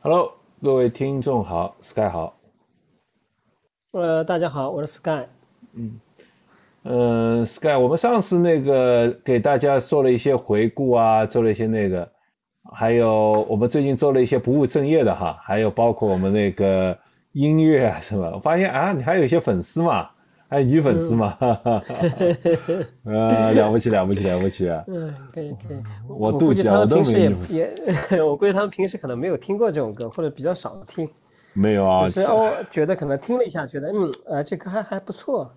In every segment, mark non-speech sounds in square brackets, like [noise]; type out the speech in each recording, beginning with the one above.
Hello，各位听众好，Sky 好。呃，大家好，我是 Sky。嗯，呃，Sky，我们上次那个给大家做了一些回顾啊，做了一些那个，还有我们最近做了一些不务正业的哈，还有包括我们那个音乐啊什么，我发现啊，你还有一些粉丝嘛。还有女粉丝嘛？呃，[laughs] 了不起了不起了不起啊！嗯，可以可以。我妒忌啊，我都没也也，[laughs] 我估计他们平时可能没有听过这种歌，或者比较少听。没有啊，是哦，觉得可能听了一下，觉得嗯呃，这歌还还不错。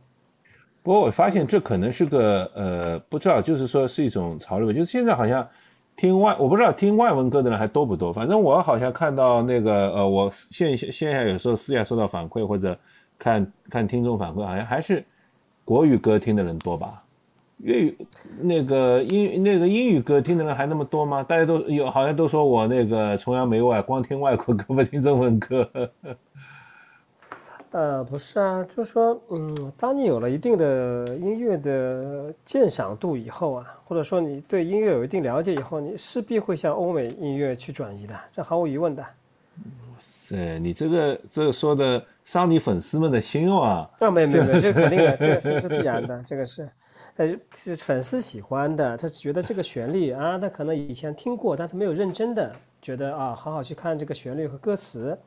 不过我发现这可能是个呃，不知道，就是说是一种潮流，就是现在好像听外，我不知道听外文歌的人还多不多。反正我好像看到那个呃，我线下线下有时候私下收到反馈或者。看看听众反馈，好像还是国语歌听的人多吧？粤语那个英那个英语歌听的人还那么多吗？大家都有好像都说我那个崇洋媚外，光听外国歌 [laughs] 不听中文歌。呃，不是啊，就是说，嗯，当你有了一定的音乐的鉴赏度以后啊，或者说你对音乐有一定了解以后，你势必会向欧美音乐去转移的，这毫无疑问的。哇塞，你这个这个说的。伤你粉丝们的心啊！啊，没有没有这肯定的，这个是是必然的，这个是，呃，是粉丝喜欢的，他觉得这个旋律啊，他可能以前听过，但是没有认真的觉得啊，好好去看这个旋律和歌词。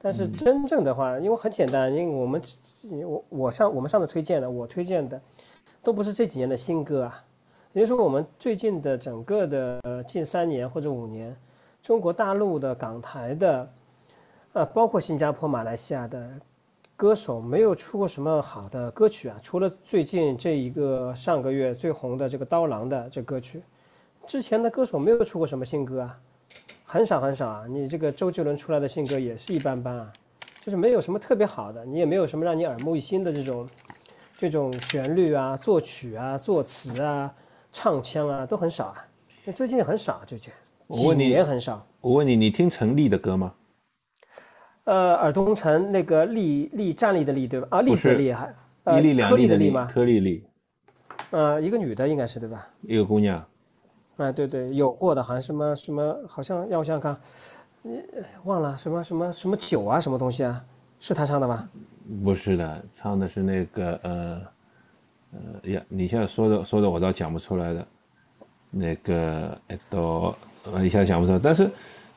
但是真正的话，因为很简单，因为我们我我上我们上次推荐的，我推荐的都不是这几年的新歌啊，也就是说我们最近的整个的呃近三年或者五年，中国大陆的港台的。啊，包括新加坡、马来西亚的歌手没有出过什么好的歌曲啊，除了最近这一个上个月最红的这个刀郎的这歌曲，之前的歌手没有出过什么新歌啊，很少很少啊。你这个周杰伦出来的新歌也是一般般啊，就是没有什么特别好的，你也没有什么让你耳目一新的这种这种旋律啊、作曲啊、作词啊、唱腔啊都很少啊。那最近很少，最近几年很少。我问你，你听陈粒的歌吗？呃，尔东城那个立立站立的立对吧？啊，立的立还一粒两粒的粒吗？颗粒粒。呃，一个女的应该是对吧？一个姑娘。啊，对对，有过的，好像什么什么，好像让我想想看，你忘了什么什么什么酒啊，什么东西啊？是他唱的吗？不是的，唱的是那个呃呃呀，你现在说的说的我倒讲不出来的，那个哎都呃一下想不出来，但是。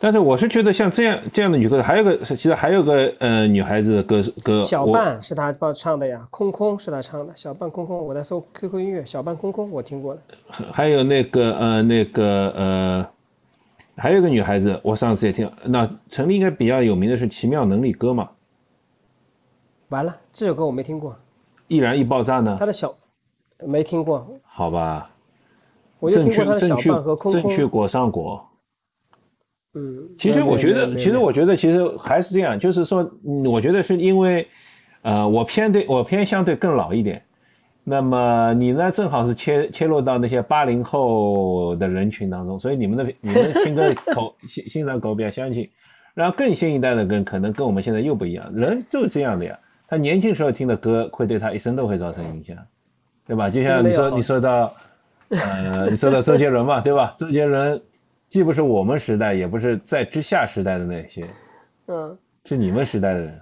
但是我是觉得像这样这样的女歌手，还有个其实还有个呃女孩子的歌歌，小半是她帮唱的呀，空空是她唱的，小半空空我在搜 QQ 音乐，小半空空我听过的，还有那个呃那个呃，还有个女孩子，我上次也听，那陈粒应该比较有名的是《奇妙能力歌》嘛。完了，这首歌我没听过。易燃易爆炸呢？他的小没听过。好吧。我就听过小半和空空。正确果上果。嗯，其实我觉得，其实我觉得，其实还是这样，就是说，我觉得是因为，呃，我偏对我偏相对更老一点，那么你呢，正好是切切入到那些八零后的人群当中，所以你们的你们新歌口欣欣赏口比较相近，然后更新一代的跟可能跟我们现在又不一样，人就是这样的呀，他年轻时候听的歌会对他一生都会造成影响，对吧？就像你说你说到，[laughs] 呃，你说到周杰伦嘛，对吧？周杰伦。既不是我们时代，也不是在之下时代的那些，嗯，是你们时代的人。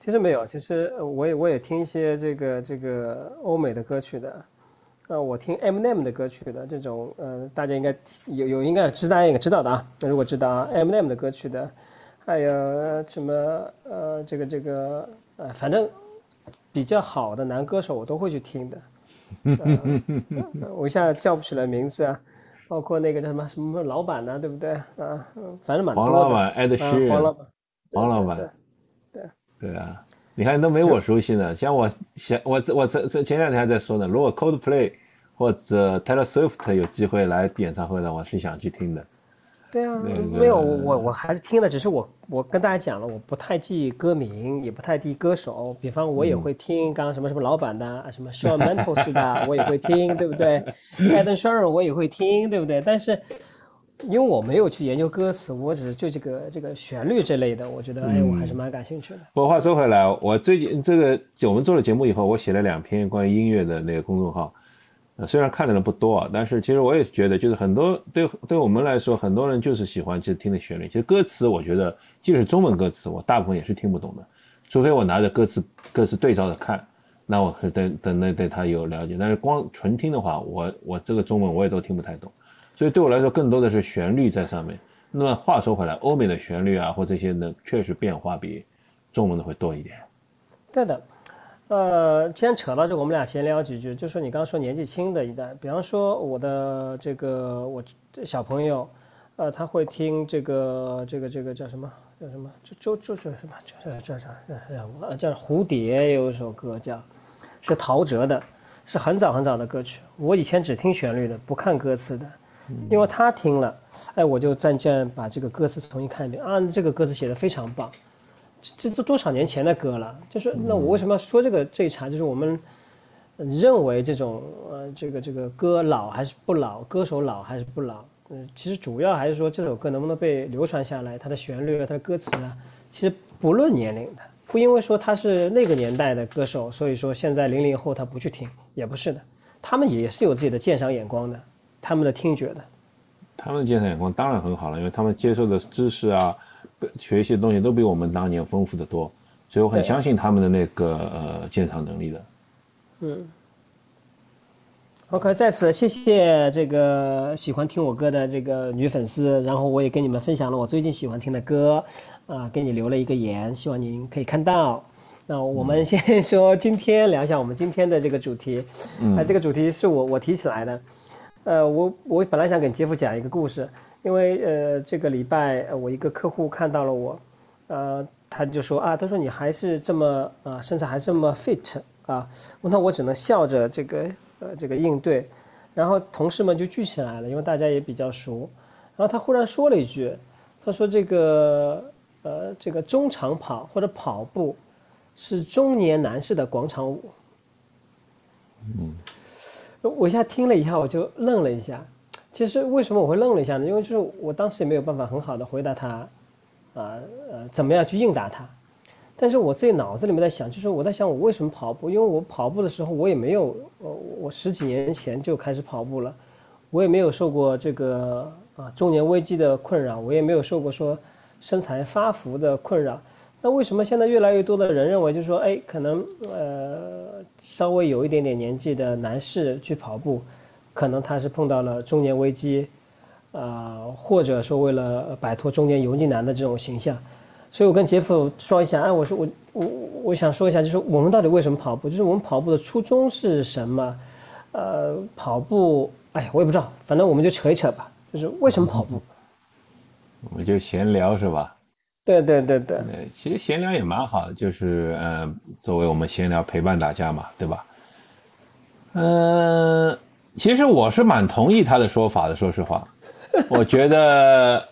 其实没有，其实我也我也听一些这个这个欧美的歌曲的，啊，我听 Eminem 的歌曲的这种，呃，大家应该有有应该知大家应该知道的啊。那如果知道啊，Eminem 的歌曲的，还有什么呃这个这个呃，反正比较好的男歌手我都会去听的。[laughs] 我一下叫不起来名字啊。包括那个叫什么什么老板呢，对不对啊？反正蛮多的。黄老板、艾德逊、黄老板、黄老板，对对啊，你看都没我熟悉呢。像我前我我这这前两天还在说呢，如果 Coldplay 或者 Taylor Swift 有机会来演唱会呢，我是想去听的。对啊，没有我我还是听的，只是我我跟大家讲了，我不太记歌名，也不太记歌手。比方我也会听刚刚什么什么老板的，什么 Shawn Mendes 的，我也会听，对不对？Ed Sheeran 我也会听，对不对？但是因为我没有去研究歌词，我只是就这个这个旋律这类的，我觉得哎，我还是蛮感兴趣的。不过话说回来，我最近这个我们做了节目以后，我写了两篇关于音乐的那个公众号。虽然看的人不多啊，但是其实我也觉得，就是很多对对我们来说，很多人就是喜欢去听的旋律。其实歌词，我觉得即使中文歌词，我大部分也是听不懂的，除非我拿着歌词歌词对照着看，那我是对对那对他有了解。但是光纯听的话，我我这个中文我也都听不太懂，所以对我来说，更多的是旋律在上面。那么话说回来，欧美的旋律啊，或这些呢，确实变化比中文的会多一点。对的。呃，既然扯到这，我们俩闲聊几句。就说你刚刚说年纪轻的一代，比方说我的这个我小朋友，呃，他会听这个这个这个叫什么叫什么？就就就什么？叫叫啥？叫叫蝴蝶有一首歌叫，是陶喆的，是很早很早的歌曲。我以前只听旋律的，不看歌词的，因为他听了，哎，我就渐渐把这个歌词重新看一遍啊，这个歌词写的非常棒。这这多少年前的歌了？就是那我为什么要说这个这一茬？就是我们认为这种呃这个这个歌老还是不老，歌手老还是不老？嗯，其实主要还是说这首歌能不能被流传下来，它的旋律、它的歌词啊，其实不论年龄的，不因为说他是那个年代的歌手，所以说现在零零后他不去听，也不是的，他们也是有自己的鉴赏眼光的，他们的听觉的。他们的鉴赏眼光当然很好了，因为他们接受的知识啊。学习的东西都比我们当年丰富的多，所以我很相信他们的那个呃鉴赏能力的。嗯。OK，在此谢谢这个喜欢听我歌的这个女粉丝，然后我也跟你们分享了我最近喜欢听的歌，啊，给你留了一个言，希望您可以看到。那我们先说今天聊一下我们今天的这个主题，啊，这个主题是我我提起来的，呃，我我本来想给杰夫讲一个故事。因为呃，这个礼拜我一个客户看到了我，呃，他就说啊，他说你还是这么啊，身材还这么 fit 啊，那我只能笑着这个呃这个应对，然后同事们就聚起来了，因为大家也比较熟，然后他忽然说了一句，他说这个呃这个中长跑或者跑步是中年男士的广场舞，嗯，我一下听了一下，我就愣了一下。其实为什么我会愣了一下呢？因为就是我当时也没有办法很好的回答他，啊呃，怎么样去应答他？但是我自己脑子里面在想，就是我在想我为什么跑步？因为我跑步的时候我也没有，呃，我十几年前就开始跑步了，我也没有受过这个啊中年危机的困扰，我也没有受过说身材发福的困扰。那为什么现在越来越多的人认为，就是说，哎，可能呃稍微有一点点年纪的男士去跑步？可能他是碰到了中年危机，啊，或者说为了摆脱中年油腻男的这种形象，所以我跟杰夫说一下，哎，我说我我我想说一下，就是我们到底为什么跑步？就是我们跑步的初衷是什么？呃，跑步，哎呀，我也不知道，反正我们就扯一扯吧，就是为什么跑步？我们就闲聊是吧？对对对对。其实闲聊也蛮好的，就是呃，作为我们闲聊陪伴大家嘛，对吧？嗯。其实我是蛮同意他的说法的，说实话，[laughs] 我觉得，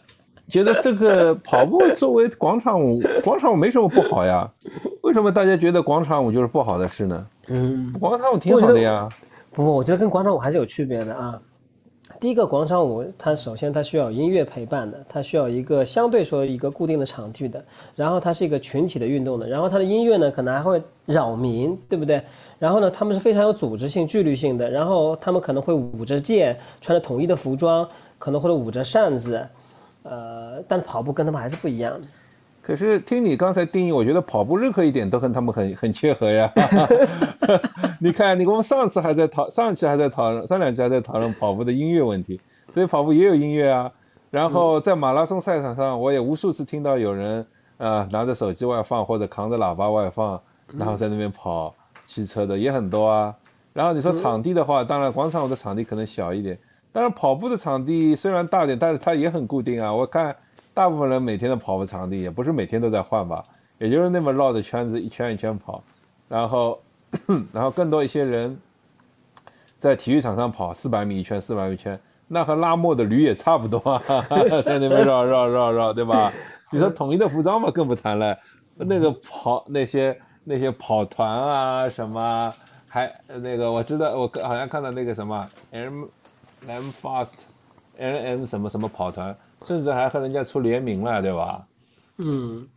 觉得这个跑步作为广场舞，广场舞没什么不好呀。为什么大家觉得广场舞就是不好的事呢？嗯，广场舞挺好的呀。不不，我觉得跟广场舞还是有区别的啊。第一个广场舞，它首先它需要音乐陪伴的，它需要一个相对说一个固定的场地的，然后它是一个群体的运动的，然后它的音乐呢可能还会扰民，对不对？然后呢，他们是非常有组织性、纪律性的，然后他们可能会舞着剑，穿着统一的服装，可能或者舞着扇子，呃，但跑步跟他们还是不一样的。可是听你刚才定义，我觉得跑步任何一点都跟他们很很切合呀。[laughs] 你看，你我们上次还在讨，上期还在讨论，上两期还在讨论跑步的音乐问题，所以跑步也有音乐啊。然后在马拉松赛场上，我也无数次听到有人啊拿着手机外放或者扛着喇叭外放，然后在那边跑骑车的也很多啊。然后你说场地的话，当然广场舞的场地可能小一点，但是跑步的场地虽然大点，但是它也很固定啊。我看。大部分人每天的跑步场地也不是每天都在换吧，也就是那么绕着圈子一圈一圈跑，然后，[coughs] 然后更多一些人在体育场上跑四百米一圈，四百米一圈，那和拉磨的驴也差不多啊，[laughs] 在那边绕绕绕绕，对吧？你说统一的服装嘛，更不谈了，那个跑那些那些跑团啊什么，还那个我知道我好像看到那个什么 M M Fast，M M 什么什么跑团。甚至还和人家出联名了，对吧？嗯，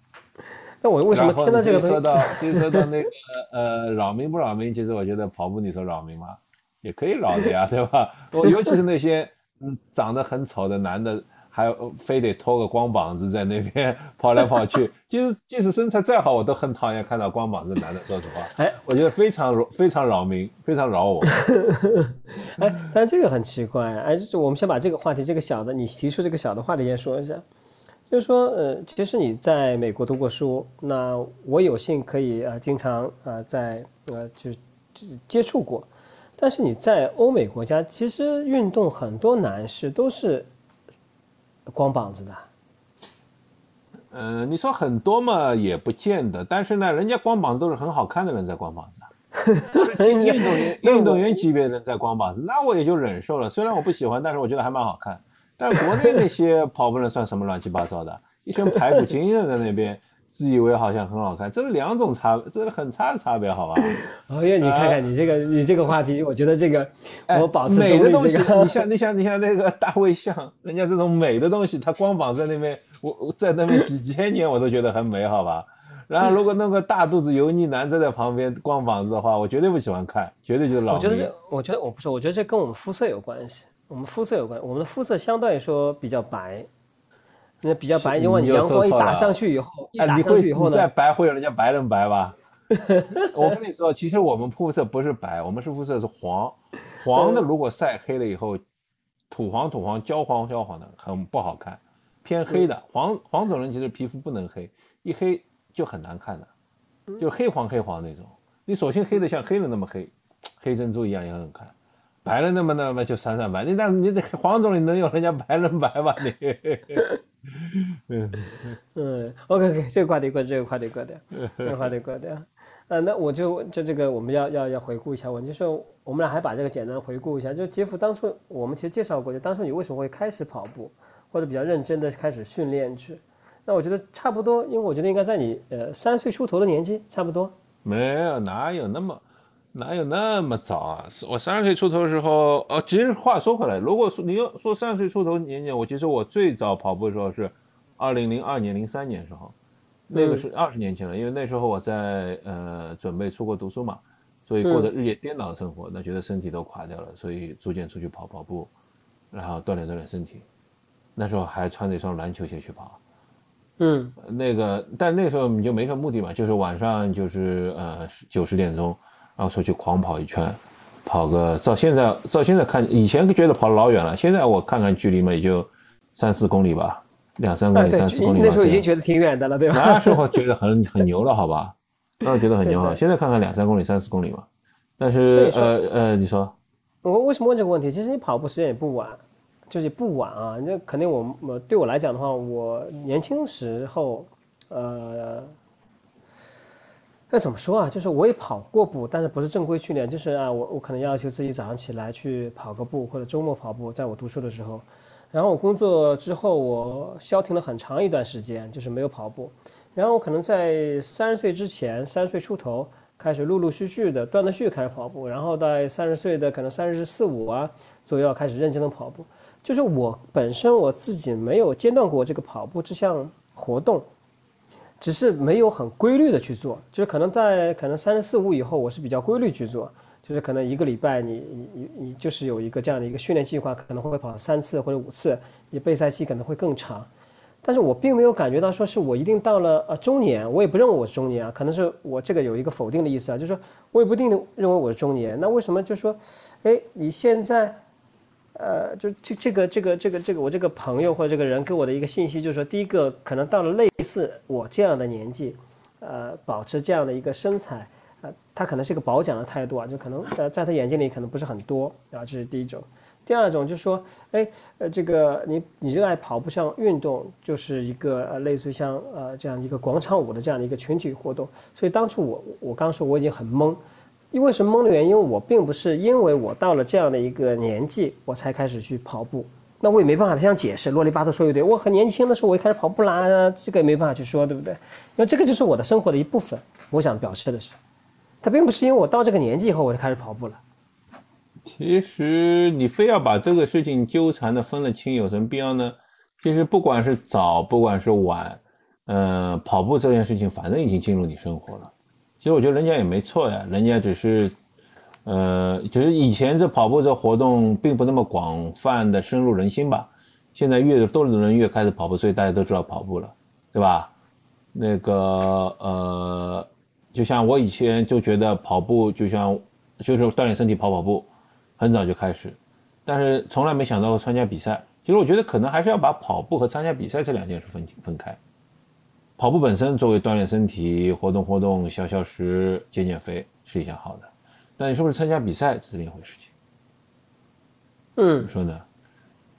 那我为什么听到这个？到说到，[laughs] 就说到那个呃，扰民不扰民？其实我觉得跑步，你说扰民吗？也可以扰的呀，对吧？我 [laughs] 尤其是那些嗯长得很丑的男的。还有非得拖个光膀子在那边跑来跑去，即使即使身材再好，我都很讨厌看到光膀子男的。说实话，哎，我觉得非常非常扰民，非常扰我。[laughs] 哎，但这个很奇怪，哎，我们先把这个话题，这个小的，你提出这个小的话题先说一下，就是说，呃，其实你在美国读过书，那我有幸可以啊，经常啊，在呃，就接触过，但是你在欧美国家，其实运动很多男士都是。光膀子的，嗯，你说很多嘛也不见得，但是呢，人家光膀子都是很好看的人在光膀子，[laughs] 运动员运动员级别的人在光膀子，那我也就忍受了。虽然我不喜欢，但是我觉得还蛮好看。但是国内那些跑步人算什么乱七八糟的，一群排骨精英在那边。自以为好像很好看，这是两种差，这是很差的差别，好吧？哦耶，你看看你这个，你这个话题，我觉得这个，我保持美的东西，你像你像你像那个大卫像，人家这种美的东西，他光膀在那边，我在那边几千年我都觉得很美好吧？然后如果弄个大肚子油腻男站在旁边光膀子的话，我绝对不喜欢看，绝对就是老。我觉得这，我觉得我不是，我觉得这跟我们肤色有关系，我们肤色有关，我们的肤色相对来说比较白。那比较白，因为阳光一打上去以后，一打上去以后呢，再白会有人家白人白吧？[laughs] 我跟你说，其实我们肤色不是白，我们是肤色是黄，黄的如果晒黑了以后，土黄土黄、焦黄焦黄的，很不好看。偏黑的黄黄种人其实皮肤不能黑，一黑就很难看的，就黑黄黑黄那种。你索性黑的像黑人那么黑，黑珍珠一样也很好看。白了那么那么就闪闪白，你那你得黄总你能有人家白人白吗你？[laughs] 嗯嗯，OK OK，这个话题过，这个话题过掉，这个话题过掉。啊，那我就就这个我们要要要回顾一下，我就是我们俩还把这个简单回顾一下。就杰夫当初我们其实介绍过，就当初你为什么会开始跑步，或者比较认真的开始训练去？那我觉得差不多，因为我觉得应该在你呃三岁出头的年纪，差不多。没有，哪有那么。哪有那么早啊？我三十岁出头的时候，哦，其实话说回来，如果说你要说三十岁出头年年，我其实我最早跑步的时候是二零零二年、零三年时候，那个是二十年前了。因为那时候我在呃准备出国读书嘛，所以过着日夜颠倒的生活，那觉得身体都垮掉了，所以逐渐出去跑跑步，然后锻炼锻炼身体。那时候还穿着一双篮球鞋去跑，嗯，那个但那时候你就没什么目的嘛，就是晚上就是呃九十点钟。然后出去狂跑一圈，跑个照现在照现在看，以前觉得跑老远了，现在我看看距离嘛，也就三四公里吧，两三公里，三四公里。那时候已经觉得挺远的了，对吧？那时候觉得很很牛了，好吧？[laughs] 那时候觉得很牛啊。现在看看两三公里、三四公里嘛。但是呃呃，你说，我为什么问这个问题？其实你跑步时间也不晚，就是不晚啊。那肯定我我对我来讲的话，我年轻时候，呃。那怎么说啊？就是我也跑过步，但是不是正规训练，就是啊，我我可能要求自己早上起来去跑个步，或者周末跑步。在我读书的时候，然后我工作之后，我消停了很长一段时间，就是没有跑步。然后我可能在三十岁之前，三十岁出头开始陆陆续续的断断续开始跑步，然后在三十岁的可能三十四五啊左右开始认真的跑步。就是我本身我自己没有间断过这个跑步这项活动。只是没有很规律的去做，就是可能在可能三十四五以后，我是比较规律去做，就是可能一个礼拜你你你就是有一个这样的一个训练计划，可能会跑三次或者五次，你备赛期可能会更长，但是我并没有感觉到说是我一定到了呃中年，我也不认为我是中年啊，可能是我这个有一个否定的意思啊，就是说我也不一定认为我是中年，那为什么就说，哎，你现在？呃，就这这个这个这个这个，我这个朋友或者这个人给我的一个信息就是说，第一个可能到了类似我这样的年纪，呃，保持这样的一个身材，呃，他可能是一个褒奖的态度啊，就可能在在他眼睛里可能不是很多啊，这是第一种。第二种就是说，哎，呃，这个你你热爱跑步像运动，就是一个呃类似于像呃这样一个广场舞的这样的一个群体活动。所以当初我我刚说我已经很懵。因为什么懵的原因？我并不是因为我到了这样的一个年纪，我才开始去跑步，那我也没办法这样解释，啰里吧嗦说一堆。我很年轻的时候我就开始跑步啦，这个也没办法去说，对不对？因为这个就是我的生活的一部分。我想表示的是，它并不是因为我到这个年纪以后我就开始跑步了。其实你非要把这个事情纠缠的分得清，有什么必要呢？其实不管是早，不管是晚，呃，跑步这件事情反正已经进入你生活了。其实我觉得人家也没错呀，人家只是，呃，就是以前这跑步这活动并不那么广泛的深入人心吧。现在越多的人越开始跑步，所以大家都知道跑步了，对吧？那个呃，就像我以前就觉得跑步就像就是锻炼身体跑跑步，很早就开始，但是从来没想到参加比赛。其实我觉得可能还是要把跑步和参加比赛这两件事分分开。跑步本身作为锻炼身体、活动活动、消消食、减减肥是一项好的，但你是不是参加比赛这是另一回事情。嗯，说呢，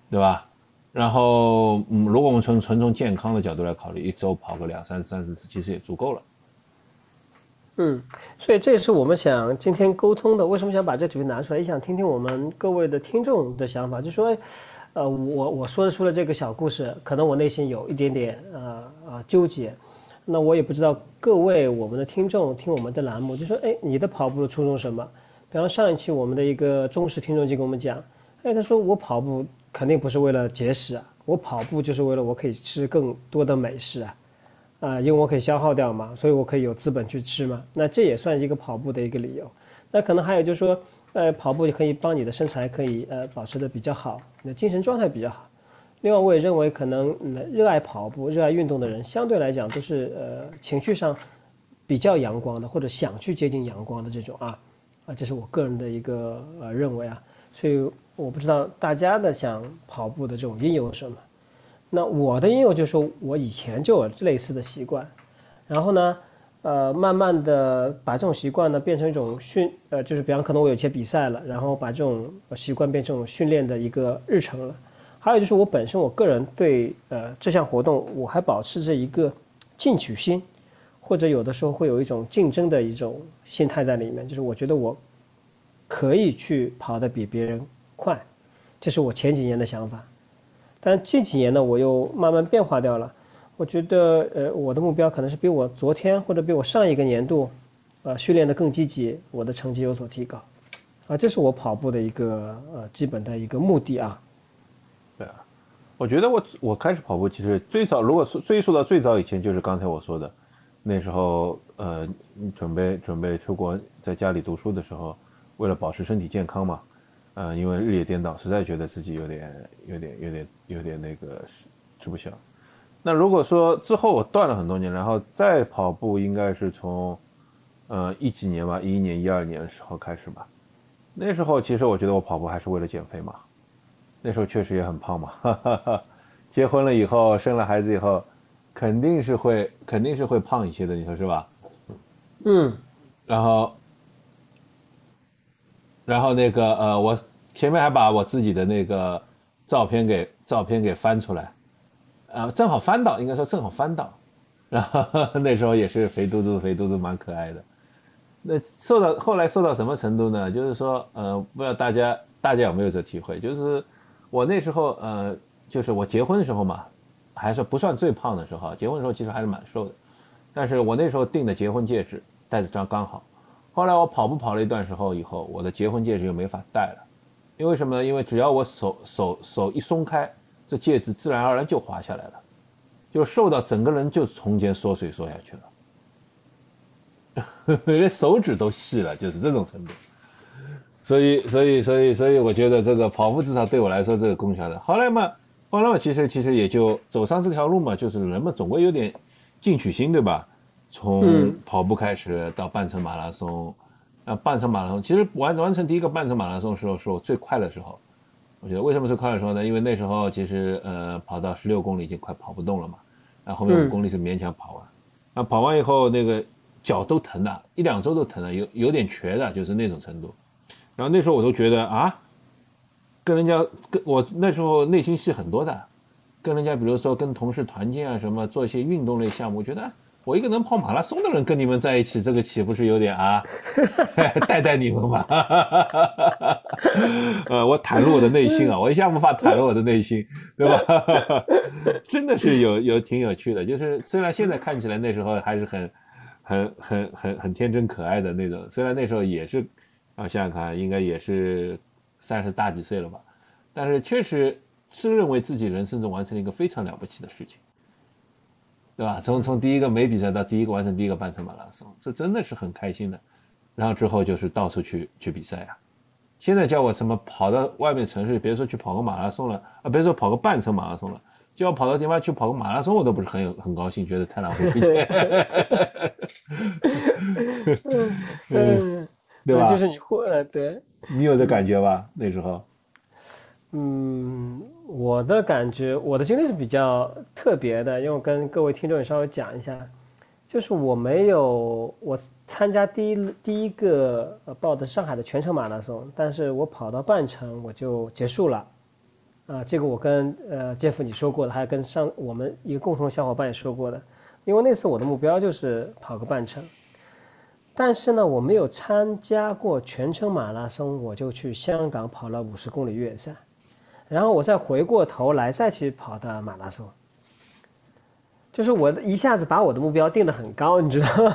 对吧？然后，嗯，如果我们从纯从健康的角度来考虑，一周跑个两三三四次，其实也足够了。嗯，所以这也是我们想今天沟通的。为什么想把这主题拿出来？也想听听我们各位的听众的想法，就说。呃，我我说出了这个小故事，可能我内心有一点点呃呃纠结，那我也不知道各位我们的听众听我们的栏目，就说哎，你的跑步的初衷什么？比方上一期我们的一个忠实听众就跟我们讲，哎，他说我跑步肯定不是为了节食啊，我跑步就是为了我可以吃更多的美食啊，啊，因为我可以消耗掉嘛，所以我可以有资本去吃嘛，那这也算一个跑步的一个理由。那可能还有就是说。呃，跑步也可以帮你的身材可以呃保持的比较好，你的精神状态比较好。另外，我也认为可能热爱跑步、热爱运动的人，相对来讲都是呃情绪上比较阳光的，或者想去接近阳光的这种啊啊，这是我个人的一个呃认为啊。所以我不知道大家的想跑步的这种因由什么。那我的因由就是我以前就有类似的习惯，然后呢。呃，慢慢的把这种习惯呢变成一种训，呃，就是比方可能我有些比赛了，然后把这种习惯变成训练的一个日程了。还有就是我本身我个人对呃这项活动我还保持着一个进取心，或者有的时候会有一种竞争的一种心态在里面，就是我觉得我可以去跑得比别人快，这是我前几年的想法。但这几年呢，我又慢慢变化掉了。我觉得，呃，我的目标可能是比我昨天或者比我上一个年度，呃，训练的更积极，我的成绩有所提高，啊，这是我跑步的一个呃基本的一个目的啊。对啊，我觉得我我开始跑步其实最早，如果说追溯到最早以前，就是刚才我说的，那时候呃，准备准备出国，在家里读书的时候，为了保持身体健康嘛，呃，因为日夜颠倒，实在觉得自己有点有点有点有点那个吃吃不消。那如果说之后我断了很多年，然后再跑步，应该是从，呃一几年吧，一一年、一二年的时候开始吧。那时候其实我觉得我跑步还是为了减肥嘛。那时候确实也很胖嘛。哈哈哈。结婚了以后，生了孩子以后，肯定是会肯定是会胖一些的，你说是吧？嗯。然后，然后那个呃，我前面还把我自己的那个照片给照片给翻出来。啊，正好翻到，应该说正好翻到，然后 [laughs] 那时候也是肥嘟嘟，肥嘟嘟，蛮可爱的。那瘦到后来瘦到什么程度呢？就是说，呃，不知道大家大家有没有这体会？就是我那时候，呃，就是我结婚的时候嘛，还是不算最胖的时候。结婚的时候其实还是蛮瘦的，但是我那时候订的结婚戒指戴的刚刚好。后来我跑步跑了一段时候以后，我的结婚戒指又没法戴了，因为什么呢？因为只要我手手手一松开。这戒指自然而然就滑下来了，就瘦到整个人就从前缩水缩下去了，[laughs] 连手指都细了，就是这种程度。所以，所以，所以，所以，我觉得这个跑步至少对我来说这个功效的。后来嘛，后来嘛，其实其实也就走上这条路嘛，就是人们总归有点进取心，对吧？从跑步开始到半程马拉松，啊，半程马拉松，其实完完成第一个半程马拉松时候是我最快的时候。我觉得为什么是快的时候呢？因为那时候其实呃跑到十六公里已经快跑不动了嘛，然后后面五公里是勉强跑完，那跑完以后那个脚都疼的，一两周都疼的，有有点瘸的，就是那种程度。然后那时候我都觉得啊，跟人家跟我那时候内心戏很多的，跟人家比如说跟同事团建啊什么，做一些运动类项目，我觉得。我一个能跑马拉松的人跟你们在一起，这个岂不是有点啊？[laughs] 带带你们嘛？[laughs] 呃，我袒露我的内心啊，我一下无法袒露我的内心，对吧？[laughs] 真的是有有挺有趣的，就是虽然现在看起来那时候还是很很很很很天真可爱的那种，虽然那时候也是啊，想想看，应该也是三十大几岁了吧，但是确实是认为自己人生中完成了一个非常了不起的事情。对吧？从从第一个没比赛到第一个完成第一个半程马拉松，这真的是很开心的。然后之后就是到处去去比赛啊。现在叫我什么跑到外面城市，别说去跑个马拉松了啊，别说跑个半程马拉松了，叫我跑到地方去跑个马拉松，我都不是很有很高兴，觉得太浪费时间。[laughs] [laughs] 嗯，对吧？就是你会，对。你有这感觉吧？那时候。嗯，我的感觉，我的经历是比较特别的，因为我跟各位听众也稍微讲一下。就是我没有我参加第一第一个报的上海的全程马拉松，但是我跑到半程我就结束了，啊，这个我跟呃杰夫你说过的，还有跟上我们一个共同小伙伴也说过的，因为那次我的目标就是跑个半程，但是呢我没有参加过全程马拉松，我就去香港跑了五十公里越野赛，然后我再回过头来再去跑的马拉松。就是我一下子把我的目标定得很高，你知道吗？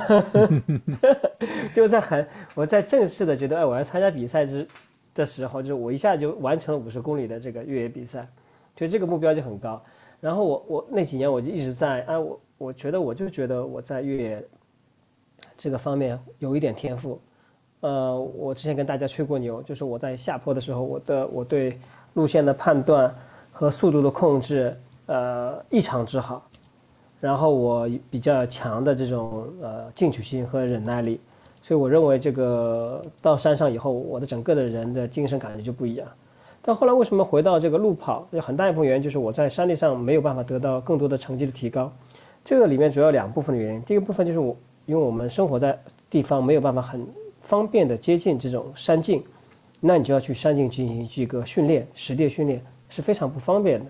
[laughs] 就在很我在正式的觉得哎我要参加比赛之的时候，就是我一下就完成了五十公里的这个越野比赛，就这个目标就很高。然后我我那几年我就一直在哎我我觉得我就觉得我在越野这个方面有一点天赋。呃，我之前跟大家吹过牛，就是我在下坡的时候，我的我对路线的判断和速度的控制呃异常之好。然后我比较强的这种呃进取心和忍耐力，所以我认为这个到山上以后，我的整个的人的精神感觉就不一样。但后来为什么回到这个路跑？有很大一部分原因就是我在山地上没有办法得到更多的成绩的提高。这个里面主要两部分的原因，第一个部分就是我因为我们生活在地方没有办法很方便的接近这种山径，那你就要去山径进行一个训练，实地训练是非常不方便的。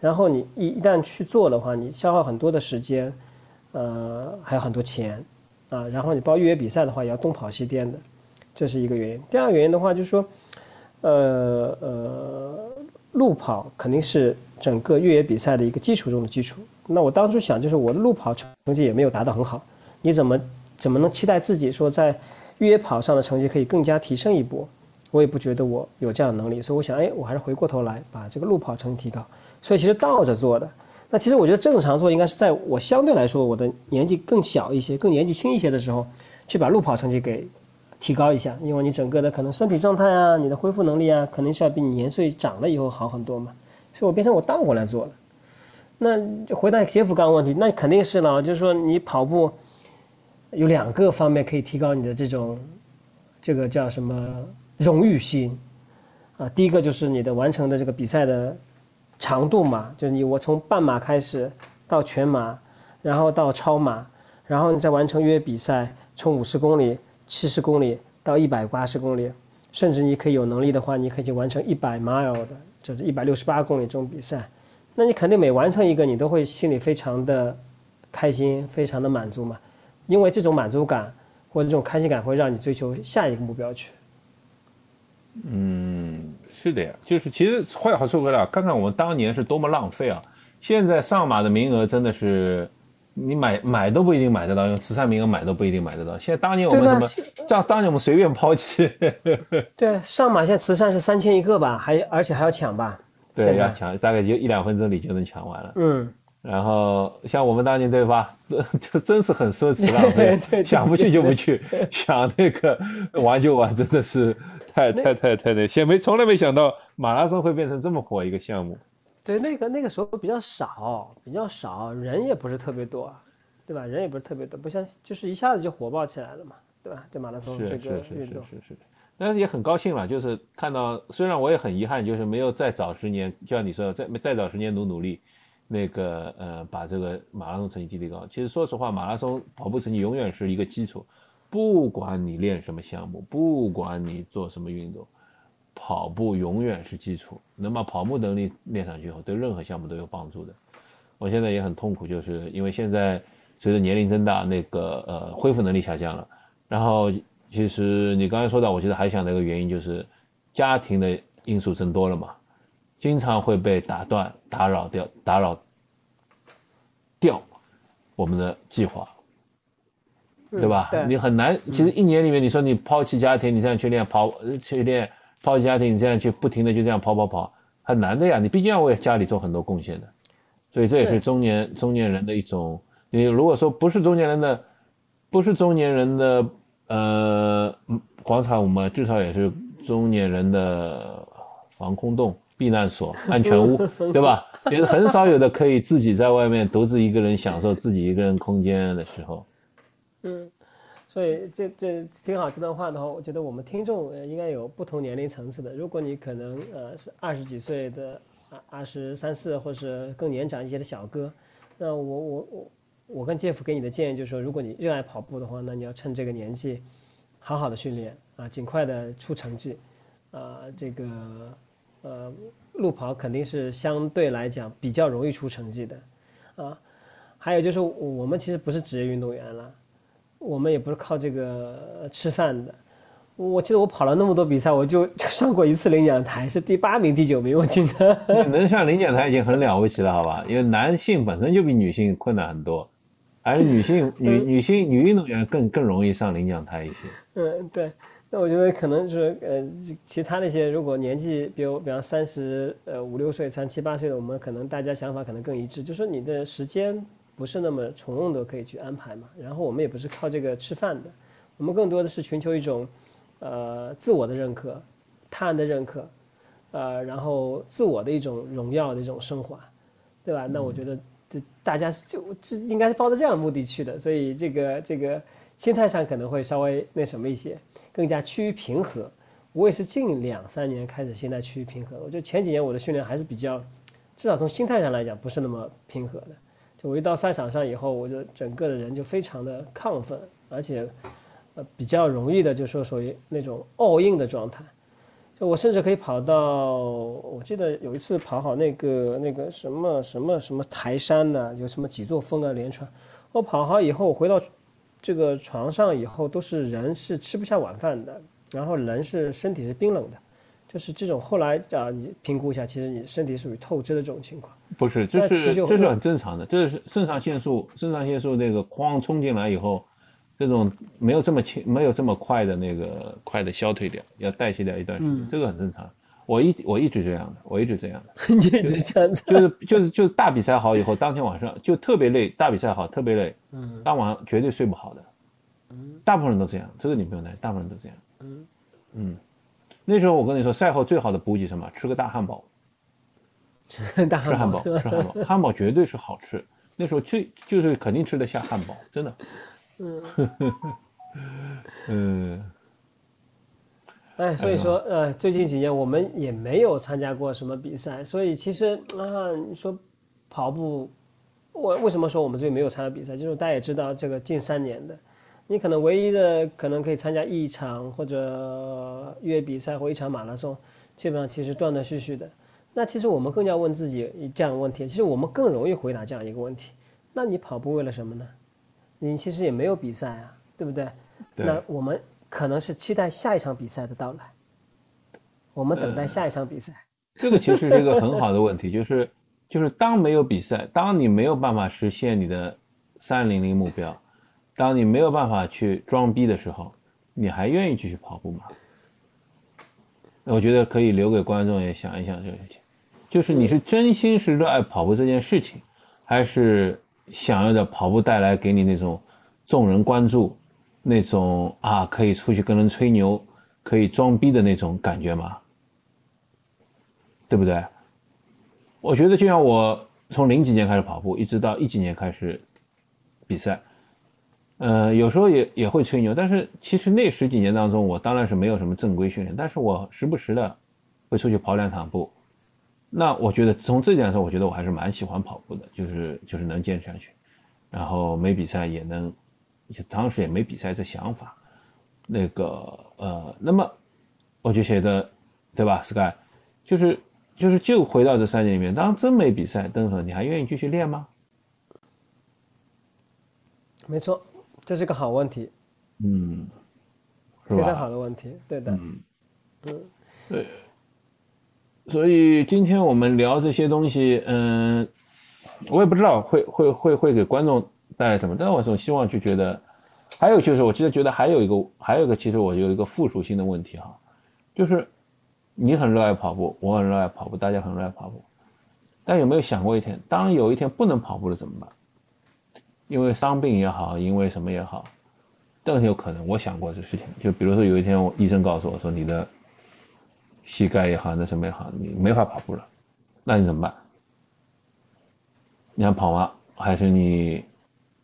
然后你一一旦去做的话，你消耗很多的时间，呃，还有很多钱，啊，然后你报越野比赛的话，也要东跑西颠的，这是一个原因。第二个原因的话，就是说，呃呃，路跑肯定是整个越野比赛的一个基础中的基础。那我当初想，就是我的路跑成绩也没有达到很好，你怎么怎么能期待自己说在越野跑上的成绩可以更加提升一波？我也不觉得我有这样的能力，所以我想，哎，我还是回过头来把这个路跑成绩提高。所以其实倒着做的，那其实我觉得正常做应该是在我相对来说我的年纪更小一些、更年纪轻一些的时候，去把路跑成绩给提高一下，因为你整个的可能身体状态啊、你的恢复能力啊，肯定是要比你年岁长了以后好很多嘛。所以我变成我倒过来做了。那回答杰夫刚问题，那肯定是了，就是说你跑步有两个方面可以提高你的这种这个叫什么荣誉心啊。第一个就是你的完成的这个比赛的。长度嘛，就是你我从半马开始到全马，然后到超马，然后你再完成约比赛，从五十公里、七十公里到一百八十公里，甚至你可以有能力的话，你可以去完成一百 mile 的，就是一百六十八公里这种比赛，那你肯定每完成一个，你都会心里非常的开心，非常的满足嘛，因为这种满足感或者这种开心感会让你追求下一个目标去。嗯。是的呀，就是其实话好说回来，看看我们当年是多么浪费啊！现在上马的名额真的是，你买买都不一定买得到，用慈善名额买都不一定买得到。现在当年我们什么，像当年我们随便抛弃。对，上马现在慈善是三千一个吧，还而且还要抢吧？对，要抢，大概就一两分钟里就能抢完了。嗯。然后像我们当年对吧，[laughs] 就真是很奢侈浪费，[laughs] 想不去就不去，[laughs] 想那个玩就玩，真的是。太太太太那，先没从来没想到马拉松会变成这么火一个项目。对，那个那个时候比较少，比较少人也不是特别多，对吧？人也不是特别多，不像就是一下子就火爆起来了嘛，对吧？这马拉松这个运动是是是，但是也很高兴了，就是看到，虽然我也很遗憾，就是没有再早十年，就像你说的，再再早十年努努力，那个呃，把这个马拉松成绩提高。其实说实话，马拉松跑步成绩永远是一个基础。不管你练什么项目，不管你做什么运动，跑步永远是基础。能把跑步能力练上去后，对任何项目都有帮助的。我现在也很痛苦，就是因为现在随着年龄增大，那个呃恢复能力下降了。然后其实你刚才说到，我觉得还想的一个原因就是家庭的因素增多了嘛，经常会被打断、打扰掉、打扰掉我们的计划。对吧？你很难。其实一年里面，你说你抛弃家庭，你这样去练跑，去练抛弃家庭，你这样去不停的就这样跑跑跑，很难的呀。你毕竟要为家里做很多贡献的，所以这也是中年中年人的一种。你如果说不是中年人的，不是中年人的，呃，广场舞嘛，至少也是中年人的防空洞、避难所、安全屋，[laughs] 对吧？也是很少有的可以自己在外面独自一个人享受自己一个人空间的时候。嗯，所以这这挺好。这段话的话，我觉得我们听众应该有不同年龄层次的。如果你可能呃是二十几岁的，二二十三四，或是更年长一些的小哥，那我我我。我跟 Jeff 给你的建议就是说，如果你热爱跑步的话，那你要趁这个年纪，好好的训练啊，尽快的出成绩，啊，这个呃，路跑肯定是相对来讲比较容易出成绩的，啊，还有就是我们其实不是职业运动员了，我们也不是靠这个吃饭的。我记得我跑了那么多比赛，我就就上过一次领奖台，是第八名、第九名，我记得。能上领奖台已经很了不起了，好吧？因为男性本身就比女性困难很多。而女性、[laughs] 女女性、女运动员更更容易上领奖台一些。嗯，对。那我觉得可能就是呃，其他那些如果年纪，比如比方三十呃五六岁、三七八岁的，我们可能大家想法可能更一致，就说你的时间不是那么从容的可以去安排嘛。然后我们也不是靠这个吃饭的，我们更多的是寻求一种呃自我的认可、他人的认可，呃，然后自我的一种荣耀的一种升华，对吧？那我觉得这。大家就这应该是抱着这样的目的去的，所以这个这个心态上可能会稍微那什么一些，更加趋于平和。我也是近两三年开始心态趋于平和，我觉得前几年我的训练还是比较，至少从心态上来讲不是那么平和的。我一到赛场上以后，我就整个的人就非常的亢奋，而且呃比较容易的就说属于那种 all in 的状态。就我甚至可以跑到，我记得有一次跑好那个那个什么什么什么台山呢，有什么几座峰啊连串。我跑好以后回到这个床上以后，都是人是吃不下晚饭的，然后人是身体是冰冷的，就是这种后来啊，你评估一下，其实你身体属于透支的这种情况。不是，这是这是很正常的，这是肾上腺素肾上腺素那个哐冲进来以后。这种没有这么轻，没有这么快的那个快的消退掉，要代谢掉一段时间，这个很正常。我一我一直这样的，我一直这样的，[laughs] 一直这样子，就是就是就是大比赛好以后，当天晚上就特别累，大比赛好特别累，嗯，当晚绝对睡不好的，嗯，大部分人都这样，这个你不用担心，大部分人都这样，嗯嗯，那时候我跟你说，赛后最好的补给什么？吃个大汉堡，[laughs] 大汉堡，吃汉堡，汉堡绝对是好吃。那时候最就是肯定吃得下汉堡，真的。嗯，[laughs] 嗯，哎，所以说，呃，最近几年我们也没有参加过什么比赛，所以其实啊，你说跑步，我为什么说我们最近没有参加比赛？就是大家也知道，这个近三年的，你可能唯一的可能可以参加一场或者越野比赛或一场马拉松，基本上其实断断续续的。那其实我们更要问自己这样的问题，其实我们更容易回答这样一个问题：那你跑步为了什么呢？你其实也没有比赛啊，对不对？那我们可能是期待下一场比赛的到来，我们等待下一场比赛。这个其实是一个很好的问题，就是就是当没有比赛，当你没有办法实现你的三零零目标，当你没有办法去装逼的时候，你还愿意继续跑步吗？我觉得可以留给观众也想一想这个事情，就是你是真心是热爱跑步这件事情，还是？想要着跑步带来给你那种众人关注，那种啊可以出去跟人吹牛，可以装逼的那种感觉吗？对不对？我觉得就像我从零几年开始跑步，一直到一几年开始比赛，呃，有时候也也会吹牛，但是其实那十几年当中，我当然是没有什么正规训练，但是我时不时的会出去跑两场步。那我觉得从这点上，我觉得我还是蛮喜欢跑步的，就是就是能坚持下去，然后没比赛也能，就当时也没比赛这想法，那个呃，那么我就觉得，对吧，Sky，就是就是就回到这三年里面，当真没比赛，邓总，你还愿意继续练吗？没错，这是个好问题，嗯，非常好的问题，对的，嗯，对。所以今天我们聊这些东西，嗯，我也不知道会会会会给观众带来什么，但是我总希望就觉得，还有就是，我其实觉得还有一个还有一个，其实我有一个附属性的问题哈，就是你很热爱跑步，我很热爱跑步，大家很热爱跑步，但有没有想过一天，当有一天不能跑步了怎么办？因为伤病也好，因为什么也好，都很有可能。我想过这事情，就比如说有一天我医生告诉我说你的膝盖也好，那什么也好，你没法跑步了，那你怎么办？你想跑吗？还是你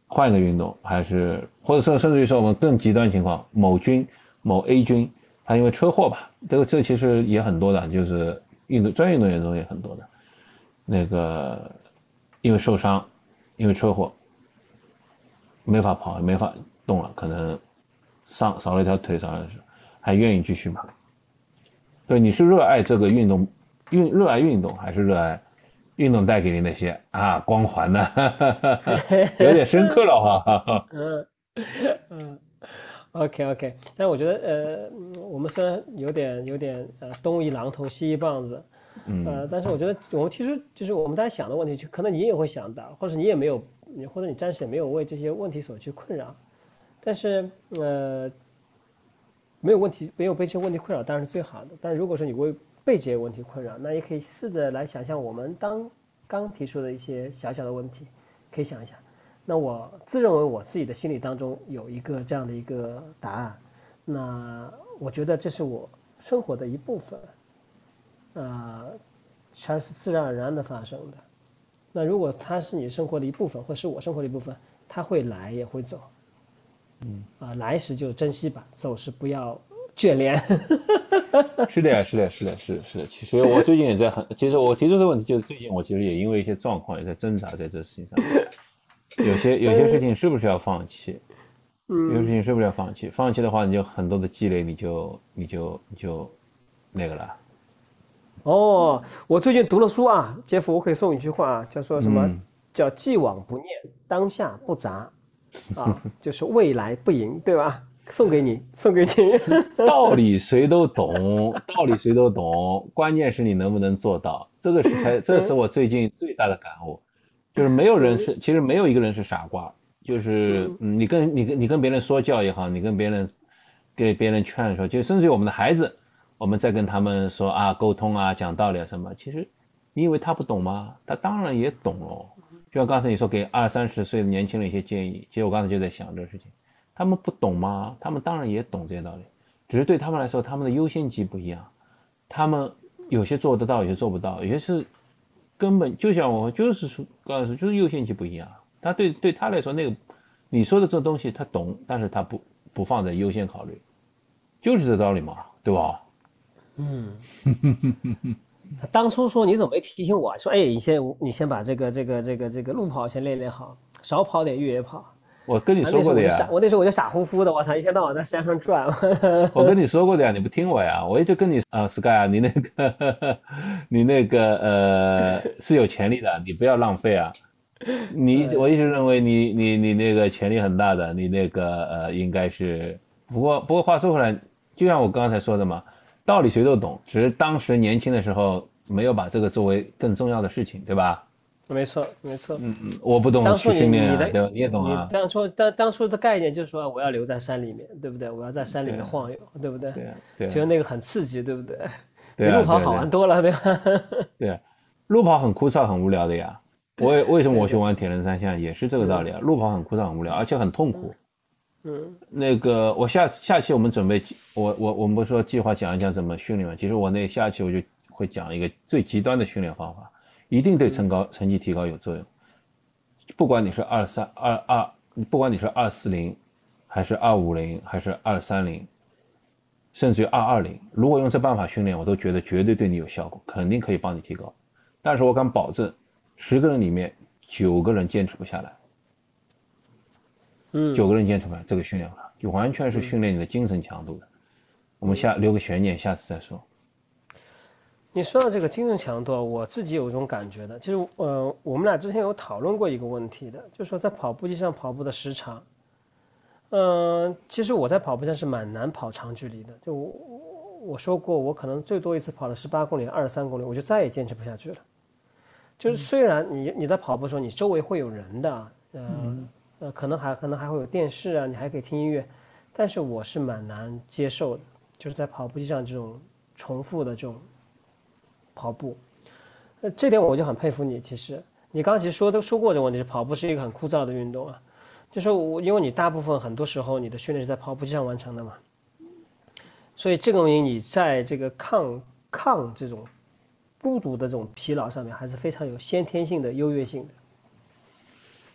换一个运动？还是或者说甚至于说我们更极端情况，某军某 A 军他因为车祸吧，这个这其实也很多的，就是运动专业运动员中也很多的，那个因为受伤，因为车祸没法跑，没法动了，可能上少了一条腿，少了还愿意继续吗？对，你是热爱这个运动，运热爱运动，还是热爱？运动带给你那些啊光环呢，[laughs] 有点深刻了哈。[laughs] 嗯嗯，OK OK，但我觉得呃，我们虽然有点有点呃东一榔头西一棒子，呃，但是我觉得我们其实就是我们大家想的问题，就可能你也会想到，或者你也没有，你或者你暂时也没有为这些问题所去困扰，但是呃，没有问题，没有被这些问题困扰当然是最好的。但如果说你为被这些问题困扰，那也可以试着来想象我们当刚提出的一些小小的问题，可以想一想。那我自认为我自己的心里当中有一个这样的一个答案，那我觉得这是我生活的一部分，啊，它是自然而然的发生的。那如果它是你生活的一部分，或是我生活的一部分，它会来也会走，嗯，啊，来时就珍惜吧，走时不要。眷恋，[laughs] 是的呀，是的，是的，是是。其实我最近也在很，其实我提出这个问题，就是最近我其实也因为一些状况也在挣扎在这事情上。有些有些事情是不是要放弃？有些事情是不是要放弃？放弃的话，你就很多的积累，你就你就你就那个了。哦，我最近读了书啊，杰夫，我可以送你一句话啊，叫说什么？叫既往不念，当下不杂，啊，[laughs] 就是未来不迎，对吧？送给你，送给你。[laughs] 道理谁都懂，道理谁都懂，关键是你能不能做到。这个是才，这是我最近最大的感悟，就是没有人是，其实没有一个人是傻瓜。就是你跟你跟你跟别人说教也好，你跟别人给别人劝说，就甚至于我们的孩子，我们在跟他们说啊，沟通啊，讲道理啊什么，其实你以为他不懂吗？他当然也懂哦。就像刚才你说给二三十岁的年轻人一些建议，其实我刚才就在想这个事情。他们不懂吗？他们当然也懂这些道理，只是对他们来说，他们的优先级不一样。他们有些做得到，有些做不到，有些是根本就像我就是说，刚才说就是优先级不一样。他对对他来说，那个你说的这东西他懂，但是他不不放在优先考虑，就是这道理嘛，对吧？嗯，[laughs] 当初说你怎么没提醒我？说哎，你先你先把这个这个这个这个路跑先练练好，少跑点越野跑。我跟你说过的呀，我那时候我就傻乎乎的，我操，一天到晚在山上转。我跟你说过的呀，你不听我呀，我一直跟你啊，Sky 啊，你那个，你那个呃是有潜力的，你不要浪费啊。你我一直认为你你你那个潜力很大的，你那个呃应该是。不过不过话说回来，就像我刚才说的嘛，道理谁都懂，只是当时年轻的时候没有把这个作为更重要的事情，对吧？没错，没错。嗯嗯，我不懂去训练，对吧？你也懂啊。当初当当初的概念就是说，我要留在山里面，对不对？我要在山里面晃悠，对不对？对对。觉得那个很刺激，对不对？比路跑好玩多了，对吧？[laughs] 对，路跑很枯燥、很无聊的呀。我为什么我去玩铁人三项也是这个道理啊？路跑很枯燥、很无聊，而且很痛苦。嗯。那个，我下下期我们准备，我我我们不是说计划讲一讲怎么训练嘛？其实我那下期我就会讲一个最极端的训练方法。一定对成高成绩提高有作用。不管你是二三二二，不管你是二四零，还是二五零，还是二三零，甚至于二二零，如果用这办法训练，我都觉得绝对对你有效果，肯定可以帮你提高。但是我敢保证，十个人里面九个人坚持不下来。嗯，九个人坚持不下来，这个训练法就完全是训练你的精神强度的。我们下留个悬念，下次再说。你说到这个精神强度，我自己有一种感觉的，其实，呃，我们俩之前有讨论过一个问题的，就是说在跑步机上跑步的时长，嗯，其实我在跑步上是蛮难跑长距离的，就我我说过，我可能最多一次跑了十八公里、二十三公里，我就再也坚持不下去了。就是虽然你你在跑步的时候，你周围会有人的，呃呃，可能还可能还会有电视啊，你还可以听音乐，但是我是蛮难接受的，就是在跑步机上这种重复的这种。跑步，呃，这点我就很佩服你。其实你刚刚其实说都说过这个问题，是跑步是一个很枯燥的运动啊。就是我因为你大部分很多时候你的训练是在跑步机上完成的嘛，所以这个原因你在这个抗抗这种孤独的这种疲劳上面还是非常有先天性的优越性的。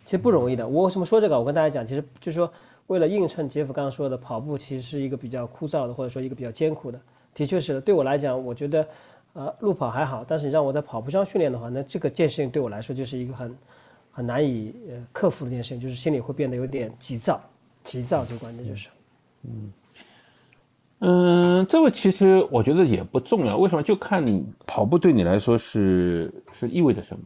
其实不容易的。我为什么说这个？我跟大家讲，其实就是说，为了映衬杰夫刚刚说的，跑步其实是一个比较枯燥的，或者说一个比较艰苦的。的确是的，对我来讲，我觉得，呃，路跑还好，但是你让我在跑步上训练的话，那这个件事情对我来说就是一个很很难以呃克服的一件事情，就是心里会变得有点急躁，急躁最关键就是。嗯嗯，这个其实我觉得也不重要，为什么？就看跑步对你来说是是意味着什么。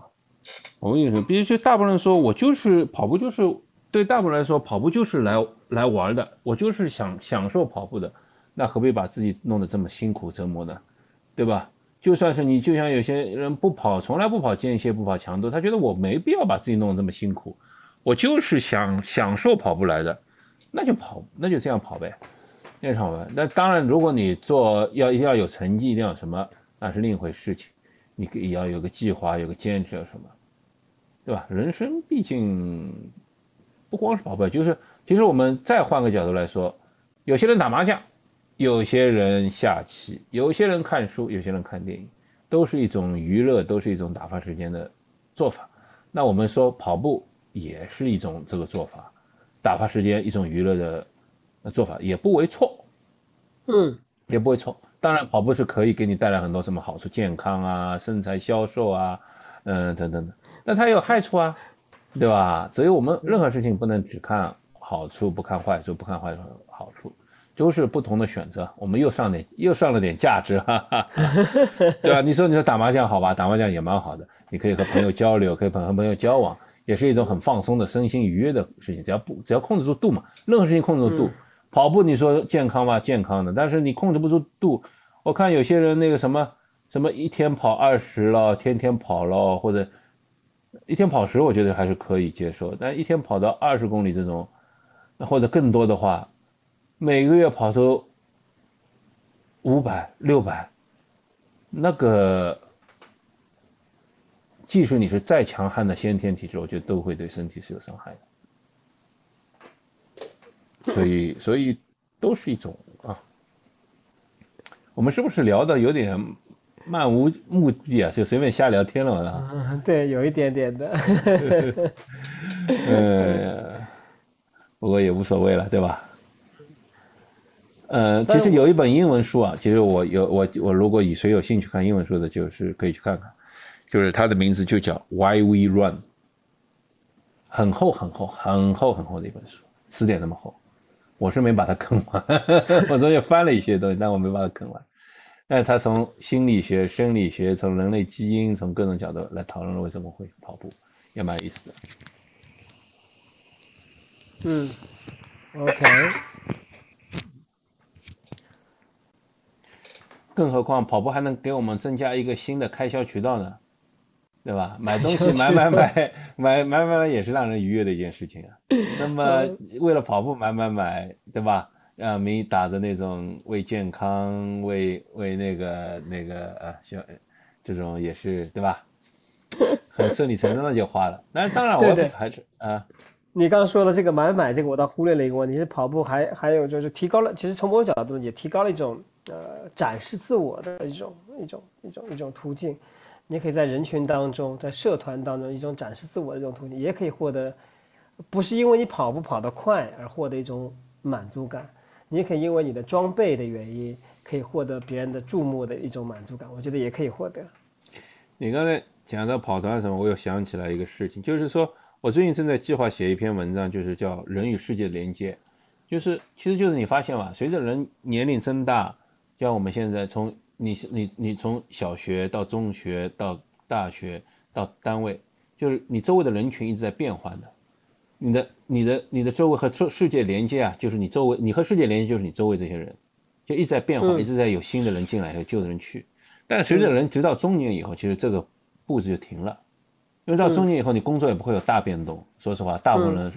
我跟你说，比如就大部分人说，我就是跑步，就是对大部分人来说，跑步就是来来玩的，我就是想享受跑步的，那何必把自己弄得这么辛苦折磨呢？对吧？就算是你，就像有些人不跑，从来不跑间歇，不跑强度，他觉得我没必要把自己弄得这么辛苦，我就是想享受跑步来的，那就跑，那就这样跑呗，那场玩。那当然，如果你做要要有成绩，一定要什么，那是另一回事情，你也要有个计划，有个坚持，有什么？对吧？人生毕竟不光是跑步，就是其实我们再换个角度来说，有些人打麻将，有些人下棋，有些人看书，有些人看电影，都是一种娱乐，都是一种打发时间的做法。那我们说跑步也是一种这个做法，打发时间一种娱乐的做法，也不为错。嗯，也不会错。当然，跑步是可以给你带来很多什么好处，健康啊，身材消瘦啊，嗯，等等的。那它也有害处啊，对吧？所以我们任何事情不能只看好处，不看坏处，不看坏处好处，都是不同的选择。我们又上点，又上了点价值，哈哈，对吧？你说你说打麻将好吧？打麻将也蛮好的，你可以和朋友交流，可以和朋友交往，也是一种很放松的身心愉悦的事情。只要不只要控制住度嘛，任何事情控制住度。跑步你说健康吗？健康的，但是你控制不住度。我看有些人那个什么什么一天跑二十了，天天跑了，或者。一天跑十，我觉得还是可以接受，但一天跑到二十公里这种，那或者更多的话，每个月跑出五百、六百，那个，即使你是再强悍的先天体质，我觉得都会对身体是有伤害的。所以，所以都是一种啊。我们是不是聊的有点？漫无目的啊，就随便瞎聊天了嘛。嗯，对，有一点点的。[laughs] 呃，不过也无所谓了，对吧？呃，其实有一本英文书啊，其实我有我我如果以谁有兴趣看英文书的，就是可以去看看，就是它的名字就叫《Why We Run》，很厚很厚很厚很厚的一本书，词典那么厚，我是没把它啃完，[laughs] 我昨天翻了一些东西，但我没把它啃完。那他从心理学、生理学，从人类基因，从各种角度来讨论了为什么会跑步，也蛮有意思的。嗯，OK。更何况跑步还能给我们增加一个新的开销渠道呢，对吧？买东西买买买买买买买也是让人愉悦的一件事情啊。那么为了跑步买买买，对吧？啊，名打着那种为健康、为为那个那个呃，小这种也是对吧？[laughs] 很顺理成章的就花了。那当然，我还是啊。你刚刚说的这个买买这个，我倒忽略了一个问题，是跑步还还有就是提高了，其实从某种角度也提高了一种呃展示自我的一种一种一种一种途径。你可以在人群当中，在社团当中一种展示自我的一种途径，也可以获得，不是因为你跑步跑得快而获得一种满足感。你可以因为你的装备的原因，可以获得别人的注目的一种满足感，我觉得也可以获得。你刚才讲到跑团什么，我又想起来一个事情，就是说我最近正在计划写一篇文章，就是叫《人与世界的连接》，就是其实就是你发现吧，随着人年龄增大，就像我们现在从你你你从小学到中学到大学到单位，就是你周围的人群一直在变换的。你的、你的、你的周围和世世界连接啊，就是你周围，你和世界连接就是你周围这些人，就一直在变化，一直在有新的人进来，和旧的人去。但随着人直到中年以后，其实这个步子就停了，因为到中年以后，你工作也不会有大变动。说实话，大部分人，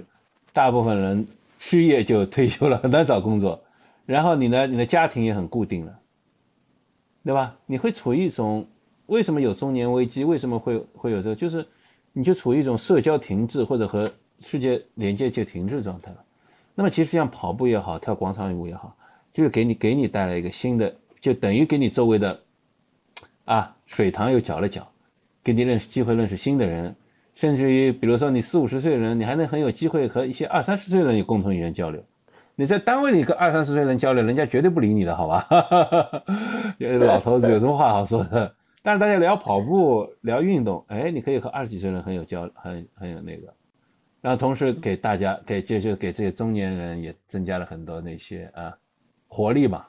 大部分人失业就退休了，很难找工作。然后你呢，你的家庭也很固定了，对吧？你会处于一种为什么有中年危机？为什么会会有这个？就是你就处于一种社交停滞或者和世界连接就停滞状态了。那么其实像跑步也好，跳广场舞也好，就是给你给你带来一个新的，就等于给你周围的啊水塘又搅了搅，给你认识机会认识新的人，甚至于比如说你四五十岁的人，你还能很有机会和一些二三十岁的人有共同语言交流。你在单位里跟二三十岁人交流，人家绝对不理你的，好吧？[laughs] 老头子有什么话好说的？但是大家聊跑步、聊运动，哎，你可以和二十几岁人很有交、很很有那个，然后同时给大家给就就给这些中年人也增加了很多那些啊活力嘛。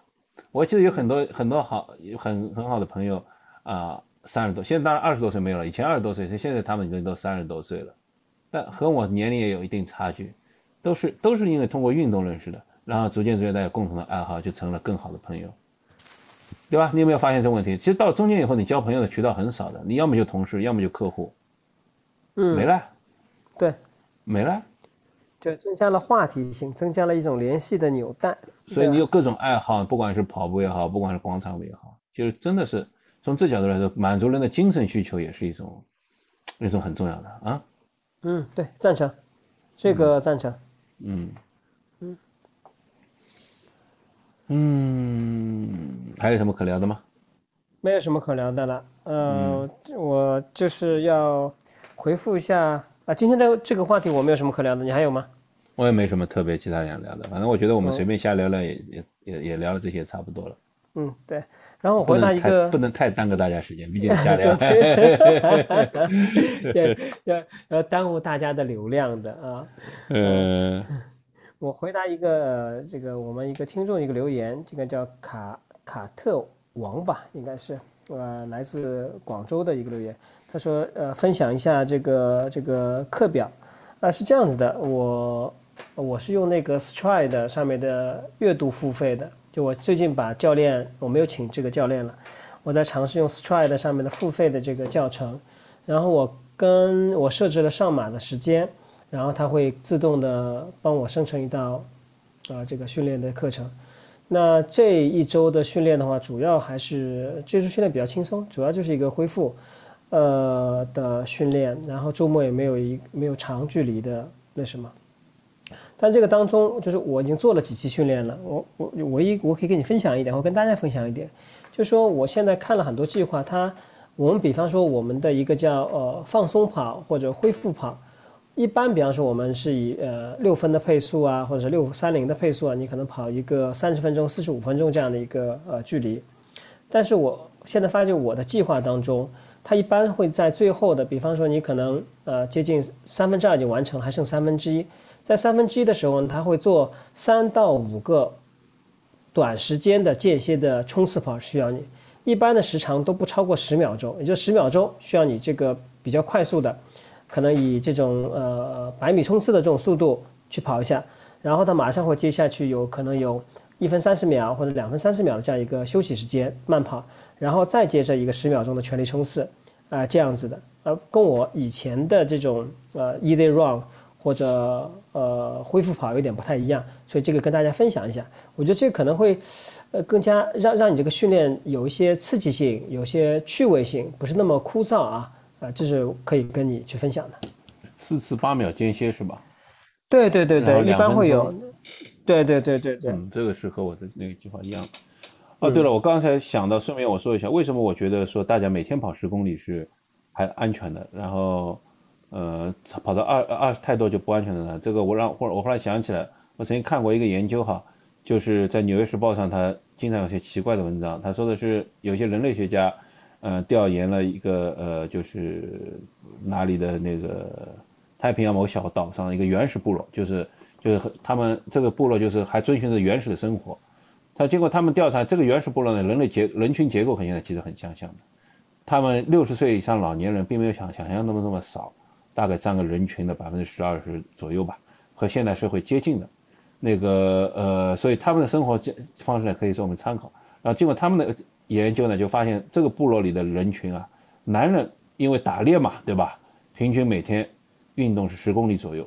我记得有很多很多好很很好的朋友啊，三十多，现在当然二十多岁没有了，以前二十多岁，现在他们已经都三十多岁了，但和我年龄也有一定差距。都是都是因为通过运动认识的，然后逐渐逐渐大家共同的爱好就成了更好的朋友，对吧？你有没有发现这个问题？其实到中间以后，你交朋友的渠道很少的，你要么就同事，要么就客户，嗯，没了，对，没了，就增加了话题性，增加了一种联系的纽带。所以你有各种爱好，不管是跑步也好，不管是广场舞也好，就是真的是从这角度来说，满足人的精神需求也是一种一种很重要的啊。嗯，对，赞成，这个赞成。嗯嗯嗯，还有什么可聊的吗？没有什么可聊的了。呃，我就是要回复一下啊，今天的这个话题我没有什么可聊的，你还有吗？我也没什么特别其他想聊的，反正我觉得我们随便瞎聊聊也也也也聊了这些差不多了。嗯，对。然后我回答一个，不能太耽搁大家时间，毕竟 [laughs] 瞎聊，[laughs] 要要要耽误大家的流量的啊。嗯，我回答一个这个我们一个听众一个留言，这个叫卡卡特王吧，应该是呃来自广州的一个留言。他说呃分享一下这个这个课表啊是这样子的，我我是用那个 Stride 上面的阅读付费的。就我最近把教练，我没有请这个教练了，我在尝试用 Stride 上面的付费的这个教程，然后我跟我设置了上马的时间，然后它会自动的帮我生成一道，啊这个训练的课程。那这一周的训练的话，主要还是这周训练比较轻松，主要就是一个恢复，呃的训练，然后周末也没有一没有长距离的那什么。但这个当中，就是我已经做了几期训练了。我我唯一我可以跟你分享一点，我跟大家分享一点，就是说我现在看了很多计划，它我们比方说我们的一个叫呃放松跑或者恢复跑，一般比方说我们是以呃六分的配速啊，或者是六三零的配速啊，你可能跑一个三十分钟、四十五分钟这样的一个呃距离。但是我现在发现我的计划当中，它一般会在最后的，比方说你可能呃接近三分之二已经完成，还剩三分之一。在三分之一的时候呢，他会做三到五个短时间的间歇的冲刺跑，需要你一般的时长都不超过十秒钟，也就十秒钟需要你这个比较快速的，可能以这种呃百米冲刺的这种速度去跑一下，然后他马上会接下去有可能有一分三十秒或者两分三十秒的这样一个休息时间慢跑，然后再接着一个十秒钟的全力冲刺啊这样子的，呃跟我以前的这种呃 easy run。或者呃恢复跑有点不太一样，所以这个跟大家分享一下。我觉得这个可能会，呃更加让让你这个训练有一些刺激性，有些趣味性，不是那么枯燥啊啊，这是可以跟你去分享的。四次八秒间歇是吧？对对对对，一般会有。对对对对对。嗯，这个是和我的那个计划一样。哦，对了，我刚才想到，顺便我说一下，为什么我觉得说大家每天跑十公里是还安全的，然后。呃，跑到二二太多就不安全的呢。这个我让或者我后来想起来，我曾经看过一个研究哈，就是在《纽约时报》上，他经常有些奇怪的文章。他说的是有些人类学家，呃，调研了一个呃，就是哪里的那个太平洋某小岛上一个原始部落，就是就是他们这个部落就是还遵循着原始的生活。他经过他们调查，这个原始部落的人类结人群结构和现在其实很相像的。他们六十岁以上老年人并没有想想象那么那么少。大概占个人群的百分之十二十左右吧，和现代社会接近的，那个呃，所以他们的生活方式呢可以做我们参考。然后经过他们的研究呢，就发现这个部落里的人群啊，男人因为打猎嘛，对吧？平均每天运动是十公里左右，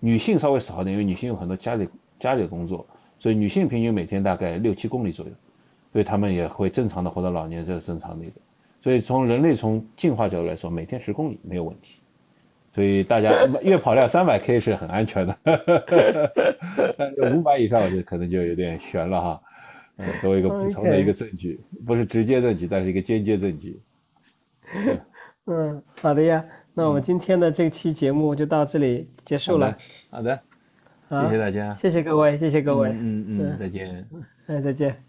女性稍微少一点，因为女性有很多家里家里的工作，所以女性平均每天大概六七公里左右，所以她们也会正常的活到老年，这是正常的一个。所以从人类从进化角度来说，每天十公里没有问题。所以大家月跑量三百 K 是很安全的，但是五百以上我觉得可能就有点悬了哈。嗯，作为一个补充的一个证据，不是直接证据，但是一个间接证据。嗯，好的呀，那我们今天的这期节目就到这里结束了。好的，谢谢大家，谢谢各位，谢谢各位，嗯嗯，再见，哎，再见。